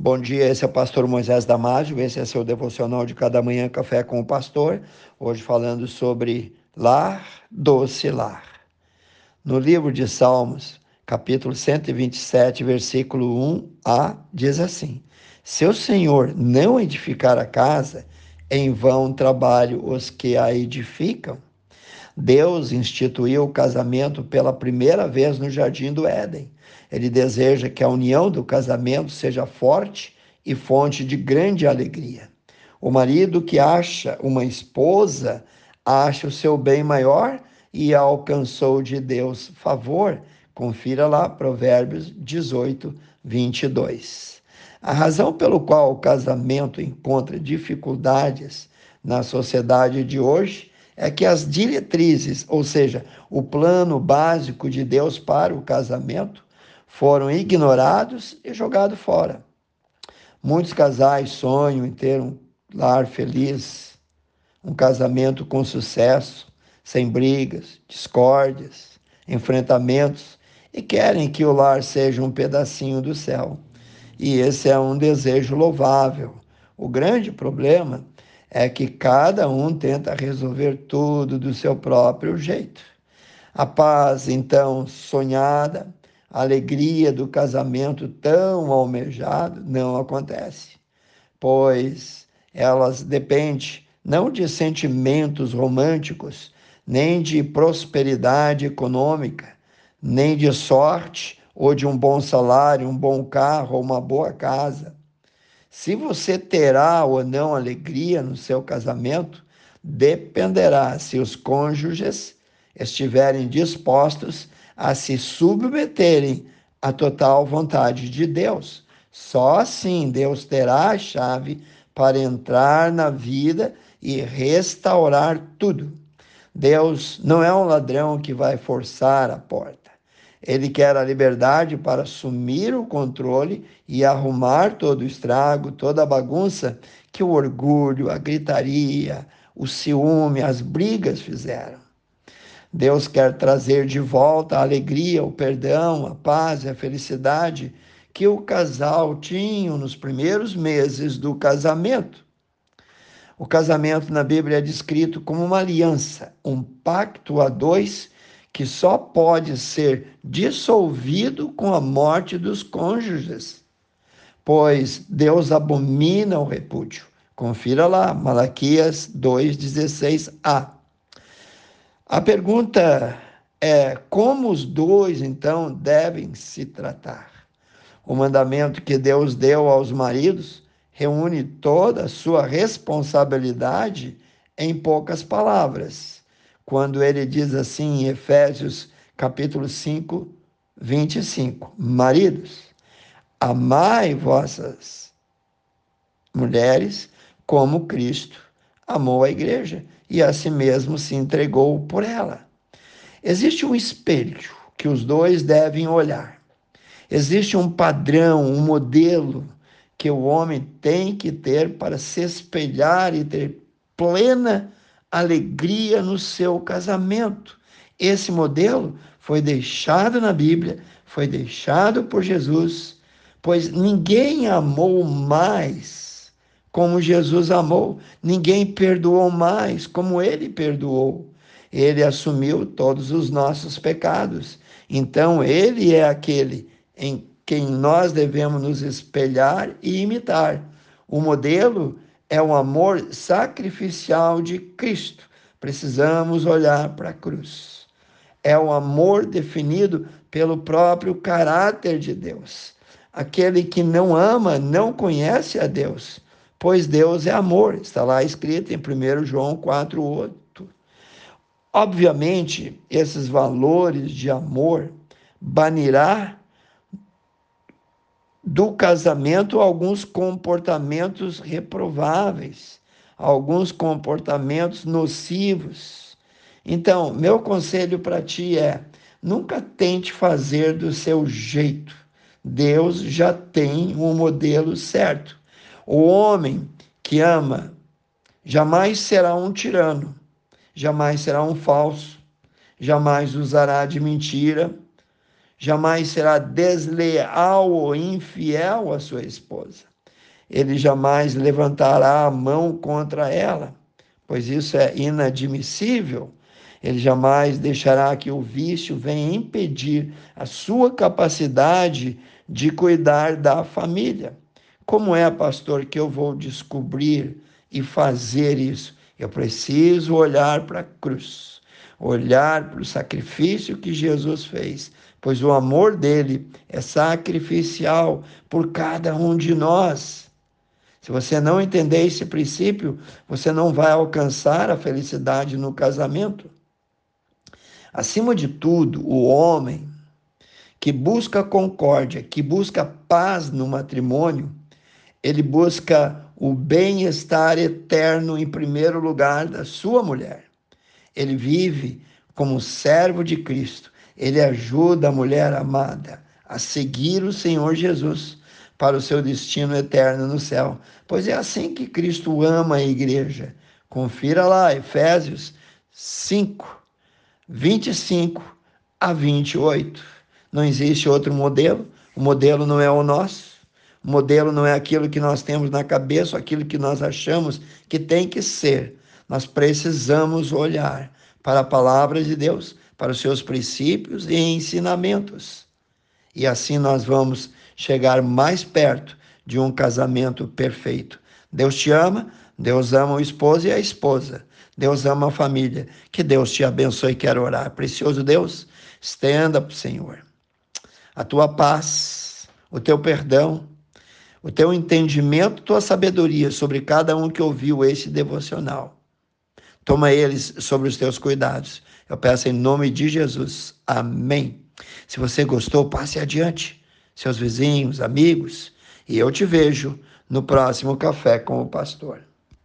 Bom dia, esse é o pastor Moisés Damásio, esse é seu devocional de cada manhã, Café com o Pastor. Hoje falando sobre lar, doce lar. No livro de Salmos, capítulo 127, versículo 1a, diz assim: Se o Senhor não edificar a casa, em vão trabalho os que a edificam. Deus instituiu o casamento pela primeira vez no jardim do Éden. Ele deseja que a união do casamento seja forte e fonte de grande alegria. O marido que acha uma esposa acha o seu bem maior e alcançou de Deus favor. Confira lá Provérbios 18, 22. A razão pelo qual o casamento encontra dificuldades na sociedade de hoje é que as diretrizes, ou seja, o plano básico de Deus para o casamento, foram ignorados e jogados fora. Muitos casais sonham em ter um lar feliz, um casamento com sucesso, sem brigas, discórdias, enfrentamentos e querem que o lar seja um pedacinho do céu. E esse é um desejo louvável. O grande problema é que cada um tenta resolver tudo do seu próprio jeito. A paz, então, sonhada, a alegria do casamento tão almejado não acontece, pois elas dependem não de sentimentos românticos, nem de prosperidade econômica, nem de sorte ou de um bom salário, um bom carro ou uma boa casa se você terá ou não alegria no seu casamento, dependerá se os cônjuges estiverem dispostos a se submeterem à total vontade de Deus. Só assim Deus terá a chave para entrar na vida e restaurar tudo. Deus não é um ladrão que vai forçar a porta. Ele quer a liberdade para assumir o controle e arrumar todo o estrago, toda a bagunça que o orgulho, a gritaria, o ciúme, as brigas fizeram. Deus quer trazer de volta a alegria, o perdão, a paz e a felicidade que o casal tinha nos primeiros meses do casamento. O casamento na Bíblia é descrito como uma aliança, um pacto a dois que só pode ser dissolvido com a morte dos cônjuges, pois Deus abomina o repúdio. Confira lá, Malaquias 2,16a. A pergunta é como os dois, então, devem se tratar. O mandamento que Deus deu aos maridos reúne toda a sua responsabilidade em poucas palavras quando ele diz assim em Efésios capítulo 5, 25: Maridos, amai vossas mulheres como Cristo amou a igreja e a si mesmo se entregou por ela. Existe um espelho que os dois devem olhar. Existe um padrão, um modelo que o homem tem que ter para se espelhar e ter plena alegria no seu casamento. Esse modelo foi deixado na Bíblia, foi deixado por Jesus, pois ninguém amou mais como Jesus amou, ninguém perdoou mais como ele perdoou. Ele assumiu todos os nossos pecados. Então, ele é aquele em quem nós devemos nos espelhar e imitar. O modelo é o amor sacrificial de Cristo. Precisamos olhar para a cruz. É o amor definido pelo próprio caráter de Deus. Aquele que não ama não conhece a Deus, pois Deus é amor. Está lá escrito em 1 João 4:8. Obviamente, esses valores de amor banirá do casamento alguns comportamentos reprováveis, alguns comportamentos nocivos. Então, meu conselho para ti é: nunca tente fazer do seu jeito. Deus já tem um modelo certo. O homem que ama jamais será um tirano, jamais será um falso, jamais usará de mentira, jamais será desleal ou infiel à sua esposa. Ele jamais levantará a mão contra ela, pois isso é inadmissível. Ele jamais deixará que o vício venha impedir a sua capacidade de cuidar da família. Como é, pastor, que eu vou descobrir e fazer isso? Eu preciso olhar para a cruz, olhar para o sacrifício que Jesus fez, pois o amor dele é sacrificial por cada um de nós. Se você não entender esse princípio, você não vai alcançar a felicidade no casamento. Acima de tudo, o homem que busca concórdia, que busca paz no matrimônio, ele busca o bem-estar eterno em primeiro lugar da sua mulher. Ele vive como servo de Cristo. Ele ajuda a mulher amada a seguir o Senhor Jesus para o seu destino eterno no céu. Pois é assim que Cristo ama a igreja. Confira lá, Efésios 5, 25 a 28. Não existe outro modelo. O modelo não é o nosso. O modelo não é aquilo que nós temos na cabeça, aquilo que nós achamos que tem que ser. Nós precisamos olhar para a palavra de Deus, para os seus princípios e ensinamentos. E assim nós vamos chegar mais perto de um casamento perfeito. Deus te ama, Deus ama o esposo e a esposa. Deus ama a família. Que Deus te abençoe. Quero orar. Precioso Deus, estenda para o Senhor a tua paz, o teu perdão, o teu entendimento, tua sabedoria sobre cada um que ouviu esse devocional. Toma eles sobre os teus cuidados. Eu peço em nome de Jesus. Amém. Se você gostou, passe adiante. Seus vizinhos, amigos. E eu te vejo no próximo Café com o Pastor.